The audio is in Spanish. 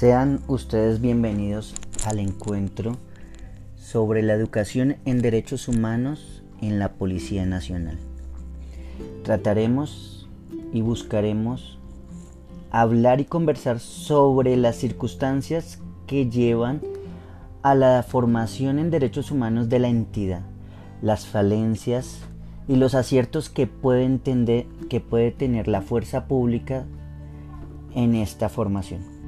Sean ustedes bienvenidos al encuentro sobre la educación en derechos humanos en la Policía Nacional. Trataremos y buscaremos hablar y conversar sobre las circunstancias que llevan a la formación en derechos humanos de la entidad, las falencias y los aciertos que puede, entender, que puede tener la fuerza pública en esta formación.